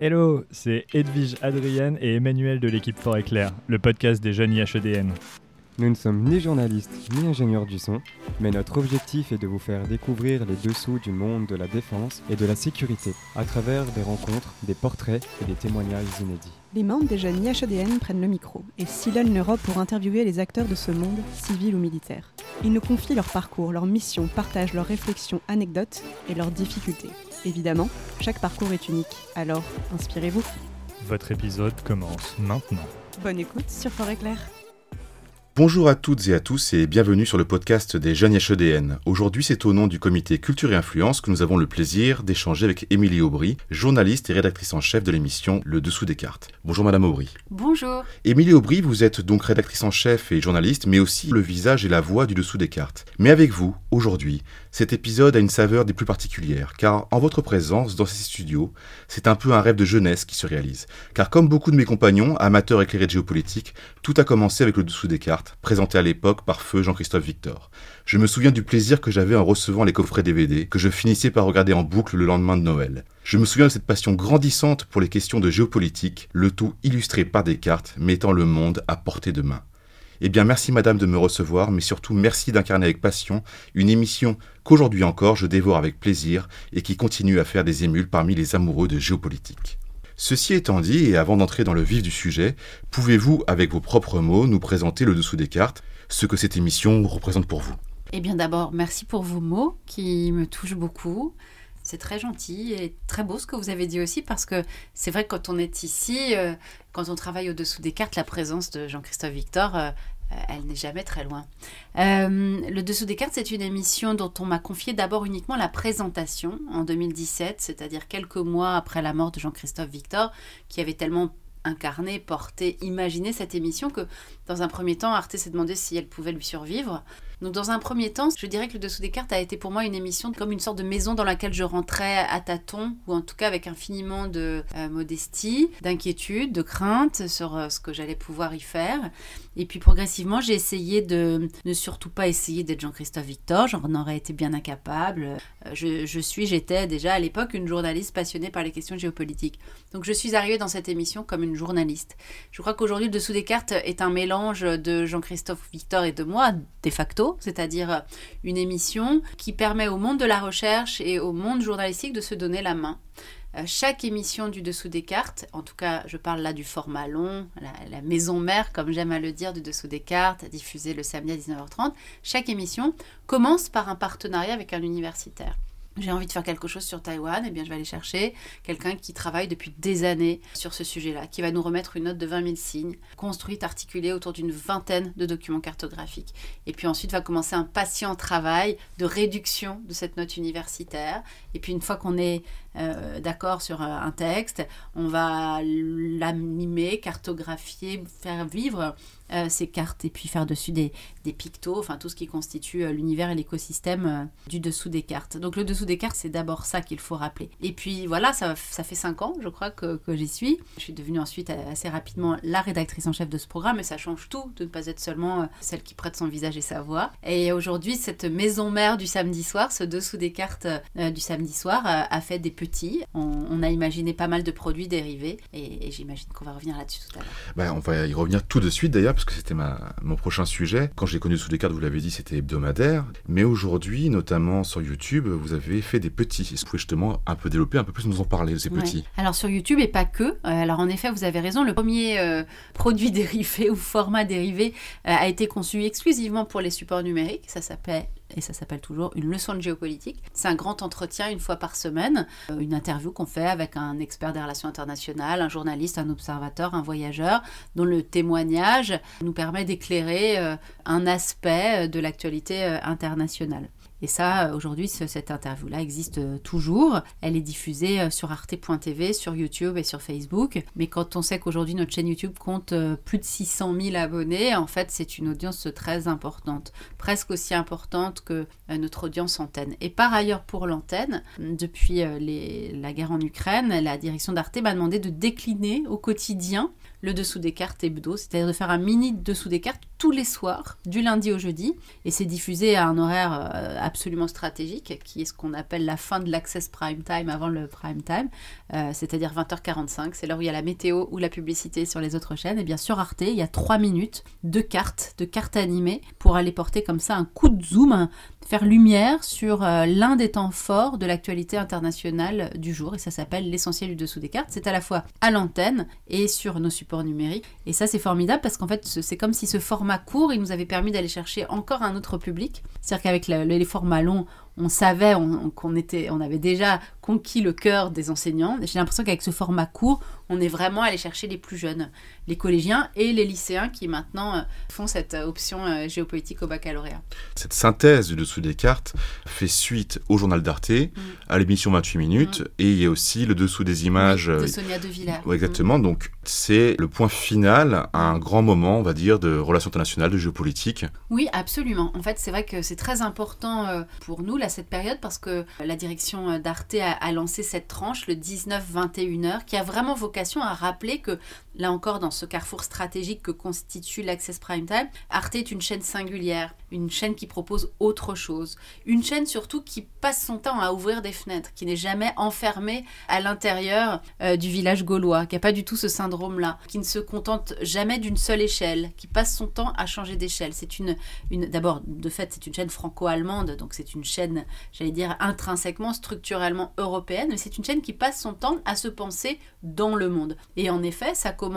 Hello, c'est Edwige Adrienne et Emmanuel de l'équipe Fort Éclair, le podcast des jeunes IHEDN. Nous ne sommes ni journalistes ni ingénieurs du son, mais notre objectif est de vous faire découvrir les dessous du monde de la défense et de la sécurité à travers des rencontres, des portraits et des témoignages inédits. Les membres des jeunes IHEDN prennent le micro et sillonnent l'Europe pour interviewer les acteurs de ce monde, civil ou militaire. Ils nous confient leur parcours, leur mission, partagent leurs réflexions, anecdotes et leurs difficultés. Évidemment, chaque parcours est unique, alors inspirez-vous. Votre épisode commence maintenant. Bonne écoute sur Fort Éclair. Bonjour à toutes et à tous et bienvenue sur le podcast des jeunes HEDN. Aujourd'hui, c'est au nom du comité Culture et Influence que nous avons le plaisir d'échanger avec Émilie Aubry, journaliste et rédactrice en chef de l'émission Le Dessous des cartes. Bonjour Madame Aubry. Bonjour. Émilie Aubry, vous êtes donc rédactrice en chef et journaliste, mais aussi le visage et la voix du Dessous des cartes. Mais avec vous, aujourd'hui, cet épisode a une saveur des plus particulières, car en votre présence dans ces studios, c'est un peu un rêve de jeunesse qui se réalise. Car comme beaucoup de mes compagnons, amateurs éclairés de géopolitique, tout a commencé avec le Dessous des cartes présenté à l'époque par feu Jean-Christophe Victor. Je me souviens du plaisir que j'avais en recevant les coffrets DVD, que je finissais par regarder en boucle le lendemain de Noël. Je me souviens de cette passion grandissante pour les questions de géopolitique, le tout illustré par des cartes mettant le monde à portée de main. Eh bien, merci madame de me recevoir, mais surtout merci d'incarner avec passion une émission qu'aujourd'hui encore je dévore avec plaisir et qui continue à faire des émules parmi les amoureux de géopolitique. Ceci étant dit, et avant d'entrer dans le vif du sujet, pouvez-vous, avec vos propres mots, nous présenter le dessous des cartes, ce que cette émission représente pour vous? Eh bien d'abord, merci pour vos mots qui me touchent beaucoup. C'est très gentil et très beau ce que vous avez dit aussi parce que c'est vrai que quand on est ici, euh, quand on travaille au-dessous des cartes, la présence de Jean-Christophe Victor, euh, euh, elle n'est jamais très loin. Le Dessous des cartes, c'est une émission dont on m'a confié d'abord uniquement la présentation en 2017, c'est-à-dire quelques mois après la mort de Jean-Christophe Victor, qui avait tellement incarné, porté, imaginé cette émission que dans un premier temps, Arte s'est demandé si elle pouvait lui survivre. Donc dans un premier temps, je dirais que le dessous des cartes a été pour moi une émission comme une sorte de maison dans laquelle je rentrais à tâtons, ou en tout cas avec infiniment de euh, modestie, d'inquiétude, de crainte sur euh, ce que j'allais pouvoir y faire. Et puis progressivement, j'ai essayé de ne surtout pas essayer d'être Jean-Christophe Victor, j'en aurais été bien incapable. Euh, je, je suis, j'étais déjà à l'époque une journaliste passionnée par les questions géopolitiques. Donc je suis arrivée dans cette émission comme une journaliste. Je crois qu'aujourd'hui, le dessous des cartes est un mélange de Jean-Christophe Victor et de moi, de facto c'est-à-dire une émission qui permet au monde de la recherche et au monde journalistique de se donner la main. Euh, chaque émission du Dessous des cartes, en tout cas je parle là du format long, la, maison mère comme j'aime à le dire du Dessous des cartes, diffusée le samedi à 19h30, chaque émission commence par un partenariat avec un universitaire j'ai envie de faire quelque chose sur Taïwan, et eh bien je vais aller chercher quelqu'un qui travaille depuis des années sur ce sujet-là, qui va nous remettre une note de 20 000 signes, construite, articulée autour d'une vingtaine de documents cartographiques. Et puis ensuite va commencer un patient travail de réduction de cette note universitaire. Et puis une fois qu'on est euh, d'accord sur un texte, on va l'animer, cartographier, faire vivre euh, ces cartes et puis faire dessus des, des pictos, enfin tout ce qui constitue euh, l'univers et l'écosystème euh, du dessous des cartes. Donc le dessous des cartes, c'est d'abord ça qu'il faut rappeler. Et puis voilà, ça, ça fait cinq ans, je crois, que, que j'y suis. Je suis devenue ensuite assez rapidement la rédactrice en chef de ce programme et ça change tout de ne pas être seulement celle qui prête son visage et sa voix. Et aujourd'hui, cette maison mère du samedi soir, ce dessous des cartes du samedi soir, a fait des petits. On, a imaginé pas mal de produits dérivés et, j'imagine qu'on va revenir là-dessus tout à l'heure. Ben, on va y revenir tout de suite d'ailleurs parce que c'était mon prochain sujet. Quand j'ai connu sous les cartes, vous l'avez dit, c'était hebdomadaire. Mais aujourd'hui, notamment sur YouTube, vous avez fait des petits. Est-ce que vous pouvez justement un peu développer, un peu plus nous en parler de ces petits? Alors sur YouTube et pas que. Euh, alors en effet, vous avez raison, le premier euh, produit dérivé ou format dérivé euh, a été conçu exclusivement pour les supports numériques. Ça s'appelle et ça s'appelle toujours une leçon de géopolitique. C'est un grand entretien une fois par semaine, euh, une interview qu'on fait avec un expert des relations internationales, un journaliste, un observateur, un voyageur, dont le témoignage nous permet d'éclairer euh, un aspect euh, de l'actualité internationale. Et ça, aujourd'hui, cette interview-là existe euh, toujours. Elle est diffusée euh, sur arte.tv, sur YouTube et sur Facebook. Mais quand on sait qu'aujourd'hui, notre chaîne YouTube compte euh, plus de 600 000 abonnés, en fait, c'est une audience très importante. Presque aussi importante que notre audience antenne. Et par ailleurs, pour l'antenne, depuis la guerre en Ukraine, la direction d'Arte m'a demandé de décliner au quotidien le dessous des cartes hebdo, c'est-à-dire de faire un mini dessous des cartes tous les soirs, du lundi au jeudi, et c'est diffusé à un horaire euh, absolument stratégique, qui est ce qu'on appelle la fin de l'access prime time avant le prime time, euh, c'est-à-dire 20h45, c'est l'heure où il y a la météo ou la publicité sur les autres chaînes, et bien sur Arte, il y a 3 minutes de cartes, de cartes animées, pour aller porter comme ça un coup de zoom, faire lumière sur euh, l'un des temps forts de l'actualité internationale du jour, et ça s'appelle l'essentiel du dessous des cartes, c'est à la fois à l'antenne et sur nos supports numériques, et ça c'est formidable parce qu'en fait c'est comme si ce format court, il nous avait permis d'aller chercher encore un autre public, c'est-à-dire qu'avec les formats longs, on savait qu'on était, on avait déjà conquis le cœur des enseignants. J'ai l'impression qu'avec ce format court, on est vraiment allé chercher les plus jeunes, les collégiens et les lycéens qui maintenant euh, font cette euh, option euh, géopolitique au baccalauréat. Cette synthèse du dessous des cartes fait suite au journal d'Arte, mm. à l'émission 28 minutes, mm. et il y a aussi le dessous des images de Sonia De Villers. exactement, mm. donc c'est le point final à un grand moment, on va dire, de relations internationales, de géopolitique. Oui, absolument. En fait, c'est vrai que c'est très important pour nous, là, cette période, parce que la direction d'Arte a, a lancé cette tranche, le 19-21 heures, qui a vraiment vocation à rappeler que, là encore, dans ce carrefour stratégique que constitue l'Access Prime Time, Arte est une chaîne singulière, une chaîne qui propose autre chose, une chaîne surtout qui passe son temps à ouvrir des fenêtres, qui n'est jamais enfermée à l'intérieur euh, du village gaulois, qui n'a pas du tout ce syndrome-là, qui ne se contente jamais d'une seule échelle, qui passe son temps à changer d'échelle. C'est une, une d'abord, de fait, c'est une chaîne franco-allemande, donc c'est une chaîne, j'allais dire, intrinsèquement, structurellement européenne, mais c'est une chaîne qui passe son temps à se penser dans le monde. Et en effet, ça commence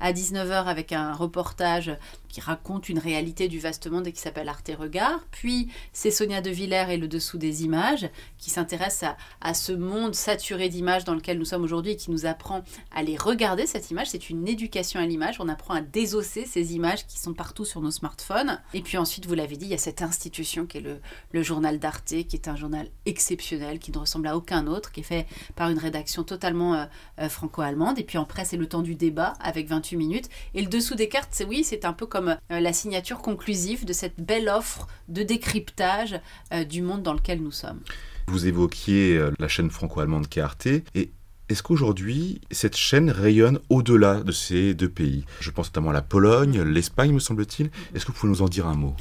à 19h avec un reportage qui raconte une réalité du vaste monde et qui s'appelle Arte Regard. Puis c'est Sonia De Villers et le dessous des images qui s'intéresse à, ce monde saturé d'images dans lequel nous sommes aujourd'hui et qui nous apprend à les regarder, cette image. C'est une éducation à l'image. On apprend à désosser ces images qui sont partout sur nos smartphones. Et puis ensuite, vous l'avez dit, il y a cette institution qui est le, le journal d'Arte, qui est un journal exceptionnel, qui ne ressemble à aucun autre, qui est fait par une rédaction totalement euh, euh, franco-allemande. Et puis en presse, c'est le temps du débat avec 28 minutes. Et le dessous des cartes, c'est oui, c'est un peu comme euh, la signature conclusive de cette belle offre de décryptage euh, du monde dans lequel nous sommes. Vous évoquiez euh, la chaîne franco-allemande qui et est-ce qu'aujourd'hui, cette chaîne rayonne au-delà de ces deux pays? Je pense notamment à la Pologne, l'Espagne, me semble-t-il. Est-ce que vous pouvez nous en dire un mot?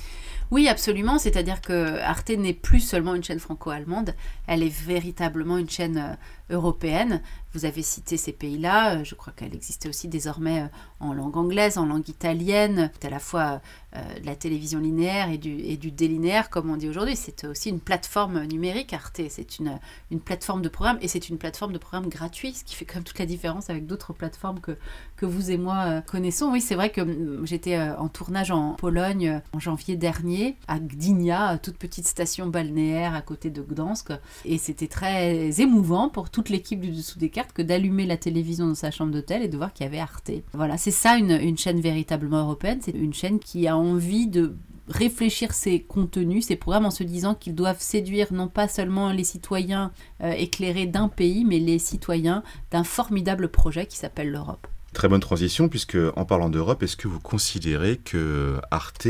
Oui, absolument. C'est-à-dire que Arte n'est plus seulement une chaîne franco-allemande, elle est véritablement une chaîne européenne. Vous avez cité ces pays-là, je crois qu'elle existait aussi désormais en langue anglaise, en langue italienne, à la fois euh, de la télévision linéaire et du, délinéaire, comme on dit aujourd'hui. C'est aussi une plateforme numérique, Arte. C'est une, plateforme de programme et c'est une plateforme de programme gratuit, ce qui fait quand même toute la différence avec d'autres plateformes que, vous et moi euh, connaissons. Oui, c'est vrai que mm, j'étais euh, en tournage en Pologne en janvier dernier, à Gdynia, toute petite station balnéaire à côté de Gdansk. Et c'était très émouvant pour toute l'équipe du dessous des cartes que d'allumer la télévision dans sa chambre d'hôtel et de voir qu'il y avait Arte. Voilà, c'est ça une, chaîne véritablement européenne. C'est une chaîne qui a envie de réfléchir ses contenus, ses programmes en se disant qu'ils doivent séduire non pas seulement les citoyens euh, éclairés d'un pays, mais les citoyens d'un formidable projet qui s'appelle l'Europe. Très bonne transition, puisque en parlant d'Europe, est-ce que vous considérez que Arte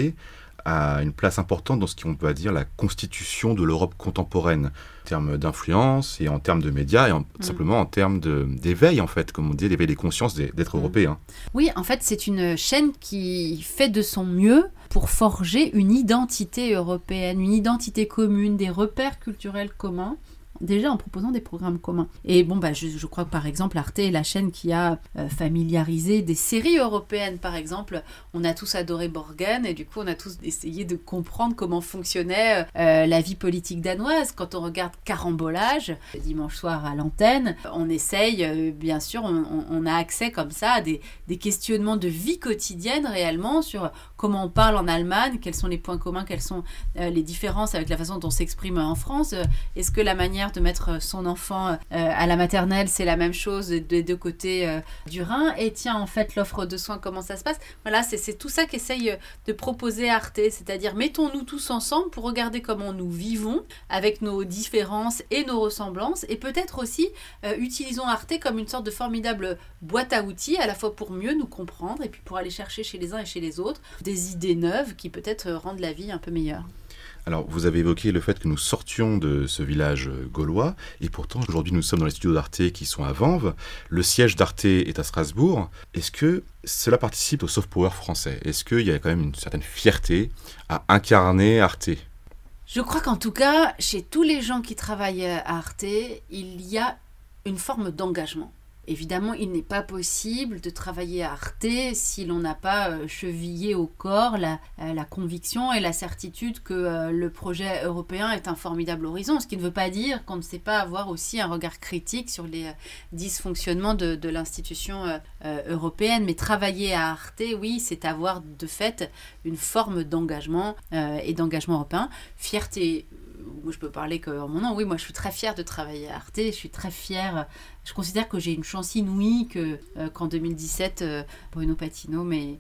a une place importante dans ce qu'on peut dire la constitution de l'Europe contemporaine, en termes d'influence et en termes de médias et mm. simplement en termes d'éveil, en fait, comme on dit, d'éveil des consciences d'être mm. européen. Oui, en fait, c'est une chaîne qui fait de son mieux pour forger une identité européenne, une identité commune, des repères culturels communs déjà en proposant des programmes communs. Et bon, bah, je, crois que par exemple, Arte est la chaîne qui a euh, familiarisé des séries européennes. Par exemple, on a tous adoré Borgen et du coup, on a tous essayé de comprendre comment fonctionnait euh, la vie politique danoise. Quand on regarde Carambolage, dimanche soir à l'antenne, on essaye, euh, bien sûr, on, a accès comme ça à des, des questionnements de vie quotidienne réellement sur comment on parle en Allemagne, quels sont les points communs, quelles sont les différences avec la façon dont on s'exprime en France. Est-ce que la manière de mettre euh, son enfant euh, à la maternelle, c'est la même chose des deux côtés euh, du Rhin. Et tiens, en fait, l'offre de soins, comment ça se passe? Voilà, c'est tout ça qu'essaye de proposer Arte, c'est-à-dire mettons-nous tous ensemble pour regarder comment nous vivons avec nos différences et nos ressemblances, et peut-être aussi utilisons Arte comme une sorte de formidable boîte à outils, à la fois pour mieux nous comprendre et puis pour aller chercher chez les uns et chez les autres des idées neuves qui peut-être rendent la vie un peu meilleure. Alors, vous avez évoqué le fait que nous sortions de ce village euh, gaulois, et pourtant, aujourd'hui, nous sommes dans les studios d'Arte qui sont à Vanves. Le siège d'Arte est à Strasbourg. Est-ce que cela participe au soft power français? Est-ce qu'il y a quand même une certaine fierté à incarner Arte? Je crois qu'en tout cas, chez tous les gens qui travaillent à Arte, il y a une forme d'engagement. Évidemment, il n'est pas possible de travailler à Arte si l'on n'a pas euh, chevillé au corps la, euh, la, conviction et la certitude que euh, le projet européen est un formidable horizon, ce qui ne veut pas dire qu'on ne sait pas avoir aussi un regard critique sur les dysfonctionnements de, de l'institution européenne. Mais travailler à Arte, oui, c'est avoir de fait une forme d'engagement et d'engagement européen. Fierté moi je peux parler que en mon nom, oui, moi je suis très fière de travailler à Arte, je suis très fière, je considère que j'ai une chance inouïe que, euh, qu'en 2017, euh, Bruno Patino m'ait,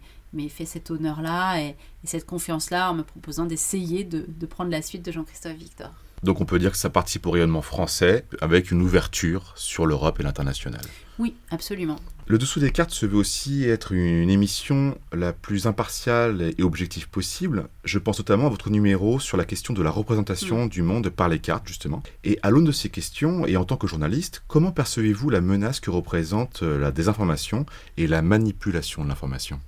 fait cet honneur-là et, cette confiance-là en me proposant d'essayer de, de prendre la suite de Jean-Christophe Victor. Donc on peut dire que ça participe au rayonnement français avec une ouverture sur l'Europe et l'international. Oui, absolument. Le dessous des cartes se veut aussi être une émission la plus impartiale et objective possible. Je pense notamment à votre numéro sur la question de la représentation mm. du monde par les cartes, justement. Et à l'aune de ces questions, et en tant que journaliste, comment percevez-vous la menace que représente la désinformation et la manipulation de l'information?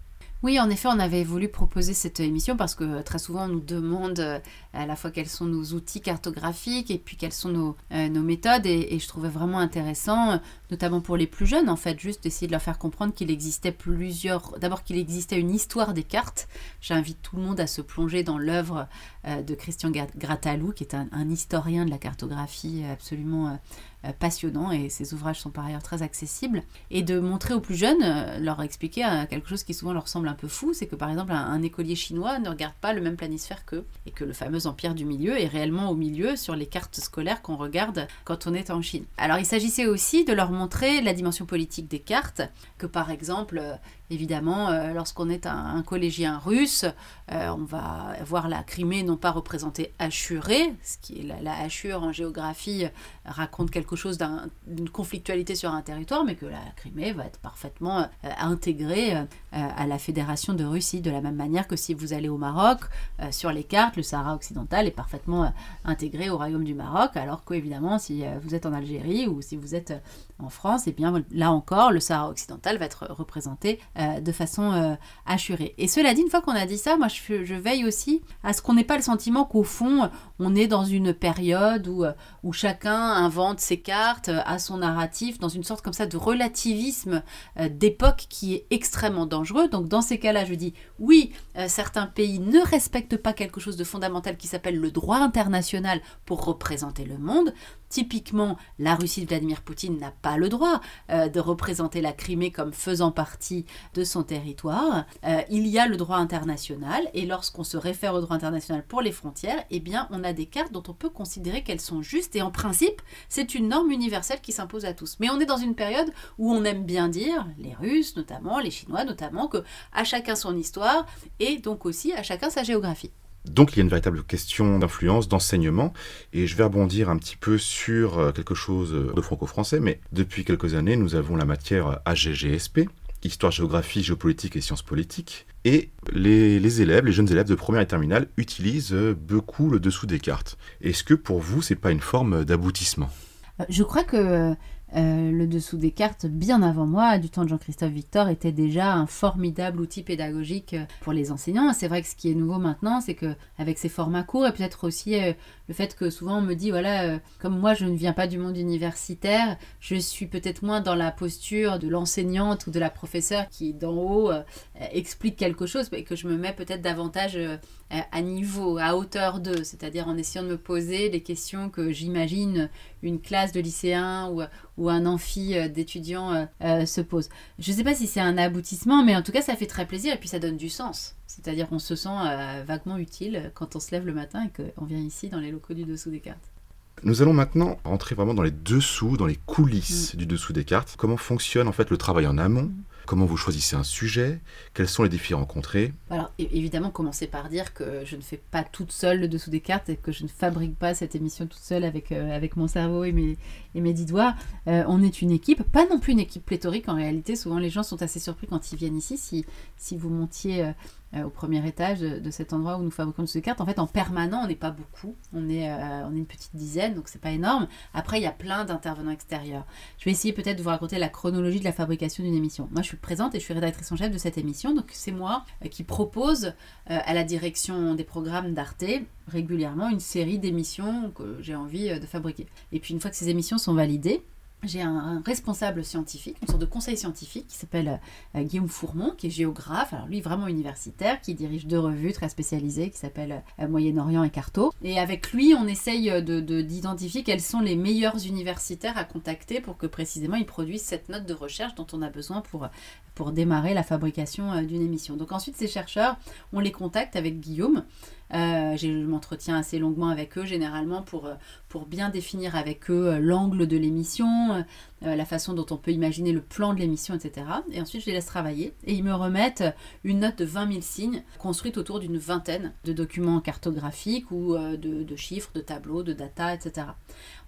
Oui, en effet, on avait voulu proposer cette émission parce que très souvent on nous demande euh, à la fois quels sont nos outils cartographiques et puis quelles sont nos, euh, nos méthodes. Et, je trouvais vraiment intéressant, notamment pour les plus jeunes, en fait, juste d'essayer de leur faire comprendre qu'il existait plusieurs. D'abord qu'il existait une histoire des cartes. J'invite tout le monde à se plonger dans l'œuvre euh, de Christian Gratalou, qui est un, historien de la cartographie absolument euh, passionnant et ces ouvrages sont par ailleurs très accessibles. Et de montrer aux plus jeunes, euh, leur expliquer euh, quelque chose qui souvent leur semble un peu fou, c'est que par exemple un, écolier chinois ne regarde pas le même planisphère qu'eux et que le fameux empire du milieu est réellement au milieu sur les cartes scolaires qu'on regarde quand on est en Chine. Alors il s'agissait aussi de leur montrer la dimension politique des cartes, que par exemple Évidemment, euh, lorsqu'on est un, collégien russe, euh, on va voir la Crimée non pas représentée hachurée, ce qui est la, la hachure en géographie euh, raconte quelque chose d'une conflictualité sur un territoire, mais que la Crimée va être parfaitement intégrée à la Fédération de Russie, de la même manière que si vous allez au Maroc, sur les cartes, le Sahara occidental est parfaitement intégré au Royaume du Maroc, alors qu'évidemment, si vous êtes en Algérie ou si vous êtes en France, et eh bien là encore, le Sahara occidental va être représenté euh, de façon euh, assurée. Et cela dit, une fois qu'on a dit ça, moi je, veille aussi à ce qu'on n'ait pas le sentiment qu'au fond, on est dans une période où, euh, où chacun invente ses cartes, a son narratif, dans une sorte comme ça de relativisme d'époque qui est extrêmement dangereux. Donc dans ces cas-là, je dis oui, certains pays ne respectent pas quelque chose de fondamental qui s'appelle le droit international pour représenter le monde. Typiquement, la Russie de Vladimir Poutine n'a pas le droit euh, de représenter la Crimée comme faisant partie de son territoire. Euh, il y a le droit international et lorsqu'on se réfère au droit international pour les frontières, eh on a des cartes dont on peut considérer qu'elles sont justes et en principe, c'est une norme universelle qui s'impose à tous. Mais on est dans une période où on aime bien dire, les Russes notamment, les Chinois notamment, que à chacun son histoire et donc aussi à chacun sa géographie. Donc il y a une véritable question d'influence, d'enseignement, et je vais rebondir un petit peu sur euh, quelque chose euh, de franco-français, mais depuis quelques années, nous avons la matière AGGSP, Histoire, Géographie, Géopolitique et Sciences Politiques, et les, élèves, les jeunes élèves de première et terminale utilisent euh, beaucoup le dessous des cartes. Est-ce que pour vous, c'est pas une forme d'aboutissement? Je crois que euh, le dessous des cartes, bien avant moi, du temps de Jean-Christophe Victor, était déjà un formidable outil pédagogique euh, pour les enseignants. C'est vrai que ce qui est nouveau maintenant, c'est que avec ces formats courts et peut-être aussi euh, le fait que souvent on me dit voilà, comme moi je ne viens pas du monde universitaire, je suis peut-être moins dans la posture de l'enseignante ou de la professeure qui d'en haut explique quelque chose et que je me mets peut-être davantage à niveau, à hauteur d'eux, c'est-à-dire en essayant de me poser les questions que j'imagine une classe de lycéens ou, ou un amphi euh, d'étudiants euh, euh, se pose. Je ne sais pas si c'est un aboutissement, mais en tout cas, ça fait très plaisir et puis ça donne du sens. C'est-à-dire qu'on se sent vaguement utile quand on se lève le matin et qu'on vient ici dans les locaux du dessous des cartes. Nous allons maintenant rentrer vraiment dans les dessous, dans les coulisses mm. du dessous des cartes. Comment fonctionne en fait le travail en amont mm. Comment vous choisissez un sujet? Quels sont les défis rencontrés? Alors évidemment, commencer par dire que je ne fais pas toute seule le dessous des cartes et que je ne fabrique pas cette émission toute seule avec, euh, avec mon cerveau et mes, et mes dix doigts. Euh, on est une équipe, pas non plus une équipe pléthorique en réalité. Souvent les gens sont assez surpris quand ils viennent ici. Si, si vous montiez... Euh, au premier étage de, cet endroit où nous fabriquons des cartes. En fait, en permanent, on n'est pas beaucoup. On est, on est une petite dizaine, donc c'est pas énorme. Après, il y a plein d'intervenants extérieurs. Je vais essayer peut-être de vous raconter la chronologie de la fabrication d'une émission. Moi, je suis présente et je suis rédactrice en chef de cette émission, donc c'est moi qui propose à la direction des programmes d'Arte régulièrement une série d'émissions que j'ai envie de fabriquer. Et puis une fois que ces émissions sont validées, j'ai un, responsable scientifique, une sorte de conseil scientifique qui s'appelle euh, Guillaume Fourmont, qui est géographe, alors lui vraiment universitaire, qui dirige deux revues très spécialisées qui s'appellent euh, Moyen-Orient et Carto. Et avec lui, on essaye d'identifier de, quels sont les meilleurs universitaires à contacter pour que précisément ils produisent cette note de recherche dont on a besoin pour, pour démarrer la fabrication euh, d'une émission. Donc ensuite, ces chercheurs, on les contacte avec Guillaume. Euh, je m'entretiens assez longuement avec eux généralement pour, euh, bien définir avec eux euh, l'angle de l'émission, la façon dont on peut imaginer le plan de l'émission, etc. Et ensuite, je les laisse travailler et ils me remettent une note de 20 000 signes construite autour d'une vingtaine de documents cartographiques ou de, de, chiffres, de tableaux, de data, etc.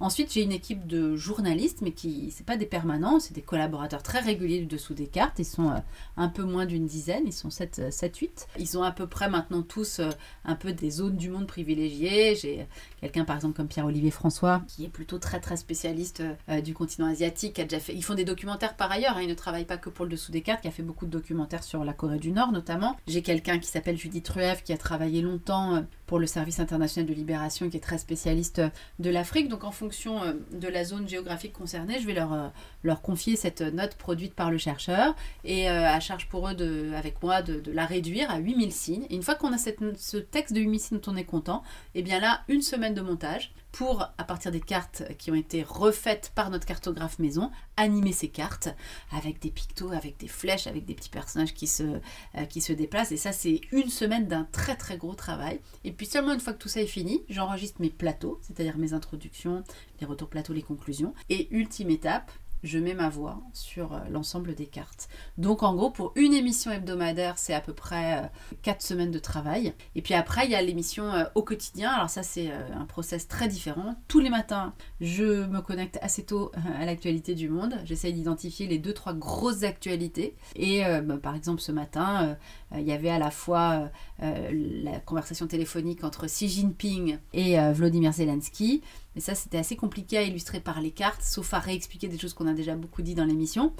Ensuite, j'ai une équipe de journalistes, mais qui c'est pas des permanents, c'est des collaborateurs très réguliers du dessous des cartes. Ils sont euh, un peu moins d'une dizaine, ils sont 7, 7, 8. Ils ont à peu près maintenant tous euh, un peu des zones du monde privilégiées. J'ai quelqu'un par exemple comme Pierre-Olivier François, qui est plutôt très très spécialiste euh, du continent asiatique, qui a déjà fait. Ils font des documentaires par ailleurs, hein. ils ne travaillent pas que pour le dessous des cartes, qui a fait beaucoup de documentaires sur la Corée du Nord notamment. J'ai quelqu'un qui s'appelle Judith Rueff, qui a travaillé longtemps pour le service international de libération, qui est très spécialiste de l'Afrique. Donc en fonction euh, de la zone géographique concernée, je vais leur, euh, leur confier cette note produite par le chercheur et euh, à charge pour eux, avec moi, de, la réduire à 8000 signes. Une fois qu'on a ce texte de 8000 signes dont on est content, et eh bien là, une semaine de montage pour, à partir des cartes qui ont été refaites par notre cartographe maison, animer ces cartes avec des pictos, avec des flèches, avec des petits personnages qui se, euh, qui se déplacent. Et ça, c'est une semaine d'un très très gros travail. Et puis seulement une fois que tout ça est fini, j'enregistre mes plateaux, c'est-à-dire mes introductions, les retours plateaux, les conclusions. Et ultime étape, je mets ma voix sur euh, l'ensemble des cartes. Donc en gros, pour une émission hebdomadaire, c'est à peu près 4 euh, semaines de travail. Et puis après, il y a l'émission euh, au quotidien. Alors ça, c'est un process très différent. Tous les matins, je me connecte assez tôt à l'actualité du monde. J'essaie d'identifier les 2-3 grosses actualités. Et bah, par exemple, ce matin, il y avait à la fois la conversation téléphonique entre Xi Jinping et Vladimir Zelensky. Mais ça, c'était assez compliqué à illustrer par les cartes, sauf à réexpliquer des choses qu'on a déjà beaucoup dit dans l'émission.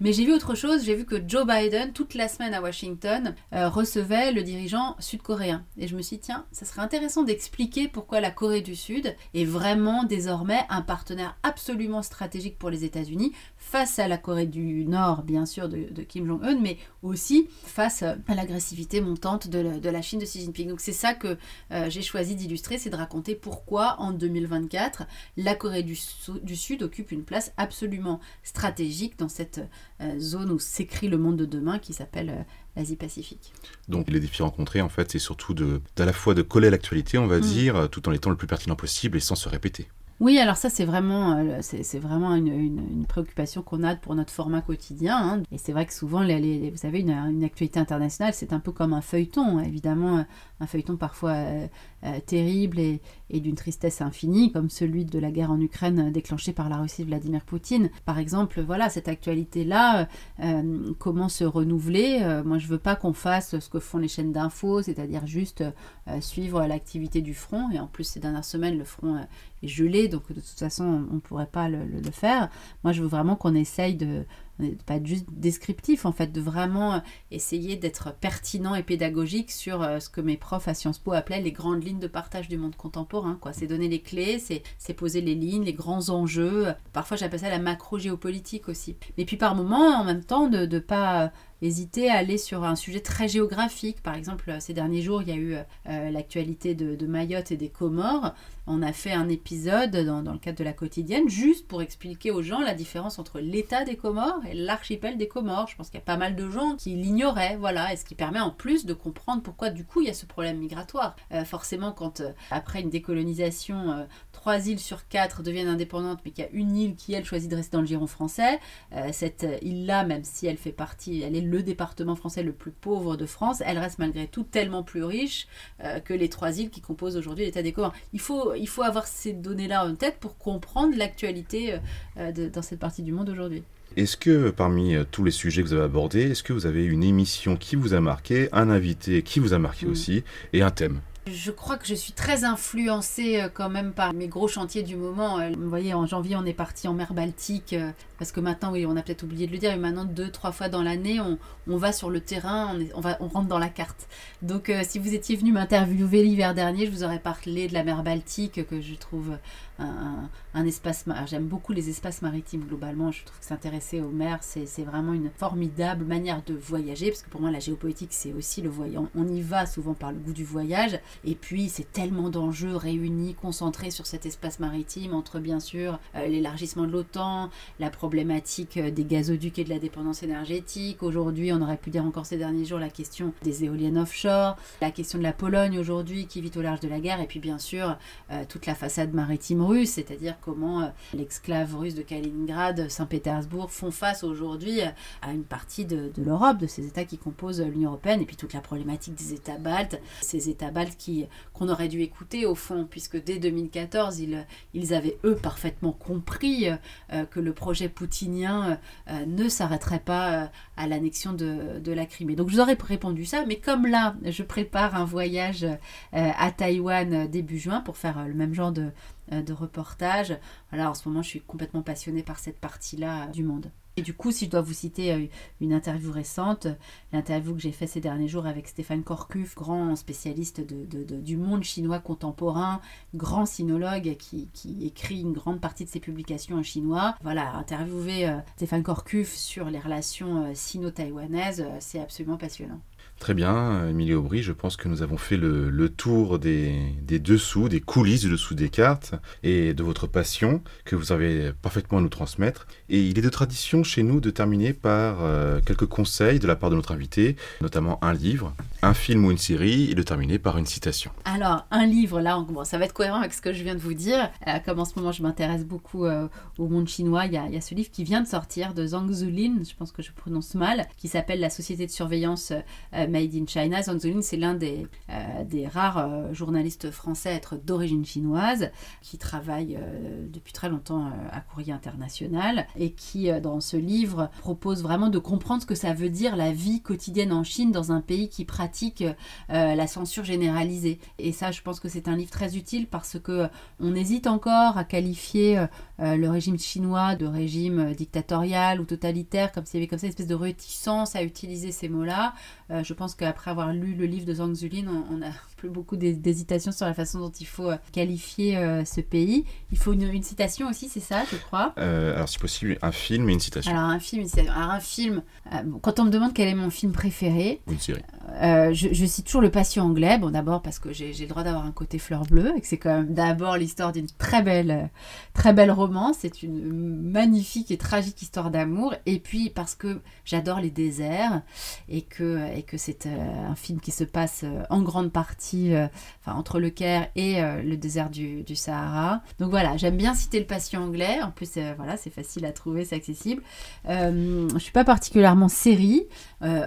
Mais j'ai vu autre chose, j'ai vu que Joe Biden, toute la semaine à Washington, euh, recevait le dirigeant sud-coréen. Et je me suis dit, tiens, ça serait intéressant d'expliquer pourquoi la Corée du Sud est vraiment désormais un partenaire absolument stratégique pour les États-Unis, face à la Corée du Nord, bien sûr, de, Kim Jong-un, mais aussi face à l'agressivité montante de la, Chine de Xi Jinping. Donc c'est ça que euh, j'ai choisi d'illustrer, c'est de raconter pourquoi en 2024, la Corée du, du Sud occupe une place absolument stratégique dans cette euh, zone où s'écrit le monde de demain qui s'appelle euh, l'Asie-Pacifique. Donc les défis rencontrés, en fait, c'est surtout de, d'à la fois de coller l'actualité, on va mm. dire, tout en étant le plus pertinent possible et sans se répéter. Oui, alors ça c'est vraiment, euh, c'est, vraiment une, préoccupation qu'on a pour notre format quotidien. Hein. Et c'est vrai que souvent, vous savez, une, une, actualité internationale, c'est un peu comme un feuilleton. Évidemment, un feuilleton parfois euh, euh, terrible et, d'une tristesse infinie, comme celui de la guerre en Ukraine déclenchée par la Russie Vladimir Poutine. Par exemple, voilà, cette actualité-là, euh, comment se renouveler? Moi, je veux pas qu'on fasse ce que font les chaînes d'infos, c'est-à-dire juste suivre l'activité du front. Et en plus, ces dernières semaines, le front est gelé, donc de toute façon, on ne pourrait pas le, faire. Moi, je veux vraiment qu'on essaye de, pas juste descriptif en fait, de vraiment euh, essayer d'être pertinent et pédagogique sur euh, ce que mes profs à Sciences Po appelaient les grandes lignes de partage du monde contemporain. Quoi. C'est donner les clés, c'est, poser les lignes, les grands enjeux. Parfois j'appelle ça la macro-géopolitique aussi. Et puis par moment, en même temps, de pas hésiter à aller sur un sujet très géographique. Par exemple, ces derniers jours, il y a eu euh, l'actualité de, Mayotte et des Comores. On a fait un épisode dans, le cadre de la quotidienne juste pour expliquer aux gens la différence entre l'état des Comores et l'archipel des Comores. Je pense qu'il y a pas mal de gens qui l'ignoraient, voilà, et ce qui permet en plus de comprendre pourquoi du coup il y a ce problème migratoire. Euh, forcément, quand euh, après une décolonisation, trois îles sur quatre deviennent indépendantes, mais qu'il y a une île qui elle choisit de rester dans le giron français, cette île-là, même si elle fait partie, elle est le département français le plus pauvre de France, elle reste malgré tout tellement plus riche euh, que les trois îles qui composent aujourd'hui l'État des Comores. Il faut, il faut avoir ces données-là en tête pour comprendre l'actualité euh, dans cette partie du monde aujourd'hui. Est-ce que parmi euh, tous les sujets que vous avez abordés, est-ce que vous avez une émission qui vous a marqué, un invité qui vous a marqué Mm. aussi, et un thème? Je crois que je suis très influencée euh, quand même par mes gros chantiers du moment. Euh, Vous voyez, en janvier, on est parti en mer Baltique, euh, parce que maintenant, oui, on a peut-être oublié de le dire, mais maintenant, deux, trois fois dans l'année, on, va sur le terrain, on, va, rentre dans la carte. Donc, si vous étiez venu m'interviewer l'hiver dernier, je vous aurais parlé de la mer Baltique, que je trouve un, espace... J'aime beaucoup les espaces maritimes, globalement. Je trouve que s'intéresser aux mers, c'est c'est vraiment une formidable manière de voyager, parce que pour moi, la géopolitique, c'est aussi le voyant. On y va souvent par le goût du voyage, et puis, c'est tellement d'enjeux réunis, concentrés sur cet espace maritime, entre bien sûr euh, l'élargissement de l'OTAN, la problématique euh, des gazoducs et de la dépendance énergétique. Aujourd'hui, on aurait pu dire encore ces derniers jours la question des éoliennes offshore, la question de la Pologne aujourd'hui qui vit au large de la guerre, et puis bien sûr euh, toute la façade maritime c'est-à-dire comment euh, l'exclave russe de Kaliningrad, Saint-Pétersbourg font face aujourd'hui euh, à une partie de, de l'Europe, de ces États qui composent euh, l'Union européenne, et puis toute la problématique des États baltes, ces États baltes qui qu'on aurait dû écouter au fond, puisque dès 2014, ils, ils avaient eux parfaitement compris euh, que le projet poutinien euh, ne s'arrêterait pas euh, à l'annexion de, la Crimée. Donc je vous aurais répondu ça, mais comme là, je prépare un voyage euh, à Taïwan euh, début juin pour faire euh, le même genre de, euh, reportage, voilà, en ce moment, je suis complètement passionnée par cette partie-là euh, du monde. Et du coup, si je dois vous citer euh, une interview récente, l'interview que j'ai faite ces derniers jours avec Stéphane Korkuf, grand spécialiste du monde chinois contemporain, grand sinologue qui, écrit une grande partie de ses publications en chinois. Voilà, interviewer euh, Stéphane Korkuf sur les relations euh, sino-taïwanaises, c'est absolument passionnant. Très bien, Émilie Aubry, je pense que nous avons fait le, tour des, des dessous, des coulisses du dessous des cartes et de votre passion que vous avez parfaitement à nous transmettre. Et il est de tradition chez nous de terminer par euh, quelques conseils de la part de notre invité, notamment un livre, un film ou une série, et de terminer par une citation. Alors, un livre, là, on- bon, ça va être cohérent avec ce que je viens de vous dire. Euh, comme en ce moment, je m'intéresse beaucoup euh, au monde chinois, il y, a, ce livre qui vient de sortir de Zhang Zulin, je pense que je prononce mal, qui s'appelle La Société de surveillance Made in China. Zhang Zulin, c'est l'un des, euh, des rares euh, journalistes français à être d'origine chinoise, qui travaille euh, depuis très longtemps à Courrier International, et qui, dans ce livre, propose vraiment de comprendre ce que ça veut dire la vie quotidienne en Chine dans un pays qui pratique la censure généralisée. Et ça, je pense que c'est un livre très utile parce que on hésite encore à qualifier le régime chinois de régime dictatorial ou totalitaire, comme s'il y avait comme ça une espèce de réticence à utiliser ces mots-là. Je pense qu'après avoir lu le livre de Zhang Zulin, on, on a plus beaucoup d'hé- d'hésitation sur la façon dont il faut euh, qualifier euh, ce pays. Il faut une, une citation aussi, c'est ça, je crois? Euh, alors, si possible, un film et une citation. Alors un film, une citation. Alors, un film. euh, bon, quand on me demande quel est mon film préféré, une série. je, je cite toujours le patient anglais. Bon, d'abord parce que j'ai le droit d'avoir un côté fleur bleue et que c'est quand même d'abord l'histoire d'une très belle, très belle romance. C'est une magnifique et tragique histoire d'amour. Et puis parce que j'adore les déserts et que, et que c'est euh, un film qui se passe euh, en grande partie euh, enfin, entre le Caire et le désert du, du Sahara. Donc voilà, j'aime bien citer le patient anglais. En plus, voilà, c'est facile à trouver, c'est accessible. Je suis pas particulièrement série.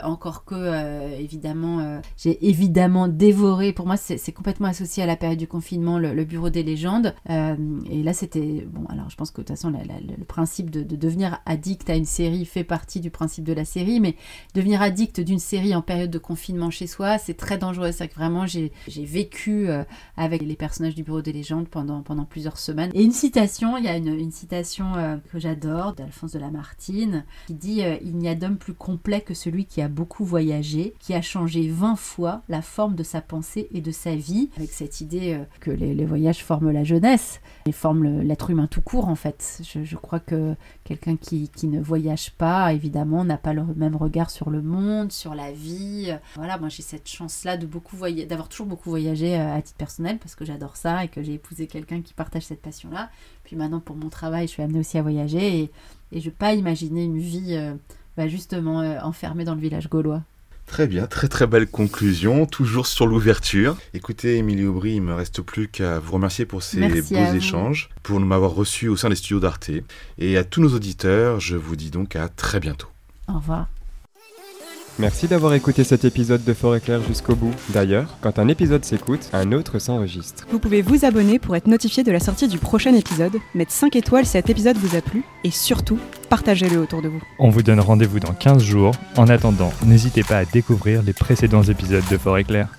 Encore que, évidemment, j'ai évidemment dévoré, pour moi c'est complètement associé à la période du confinement, le, Bureau des légendes. Et là c'était, bon alors je pense que de toute façon le principe de, de devenir addict à une série fait partie du principe de la série, mais devenir addict d'une série en période de confinement chez soi, c'est très dangereux. C'est que vraiment j'ai vécu euh, avec les personnages du Bureau des légendes pendant, plusieurs semaines. Et une citation, il y a une, citation euh, que j'adore d'Alphonse de Lamartine qui dit euh, Il n'y a d'homme plus complet que celui qui a beaucoup voyagé, qui a changé 20 fois la forme de sa pensée et de sa vie, avec cette idée que les, voyages forment la jeunesse et forment l'être humain tout court en fait. Je, crois que quelqu'un qui ne voyage pas, évidemment, n'a pas le même regard sur le monde, sur la vie. Voilà, moi j'ai cette chance-là de beaucoup voyager, d'avoir toujours beaucoup voyagé euh, à titre personnel parce que j'adore ça et que j'ai épousé quelqu'un qui partage cette passion-là. Puis maintenant pour mon travail, je suis amenée aussi à voyager et, et je ne pas imaginer une vie euh, bah, justement euh, enfermée dans le village gaulois. Très bien, très très belle conclusion, toujours sur l'ouverture. Écoutez, Émilie Aubry, il me reste plus qu'à vous remercier pour ces Merci beaux échanges, pour nous m'avoir reçu au sein des studios d'Arte. Et à tous nos auditeurs, je vous dis donc à très bientôt. Au revoir. Merci d'avoir écouté cet épisode de Forêt Claire jusqu'au bout. D'ailleurs, quand un épisode s'écoute, un autre s'enregistre. Vous pouvez vous abonner pour être notifié de la sortie du prochain épisode, mettre 5 étoiles si cet épisode vous a plu, et surtout, partagez-le autour de vous. On vous donne rendez-vous dans 15 jours. En attendant, n'hésitez pas à découvrir les précédents épisodes de Forêt Claire.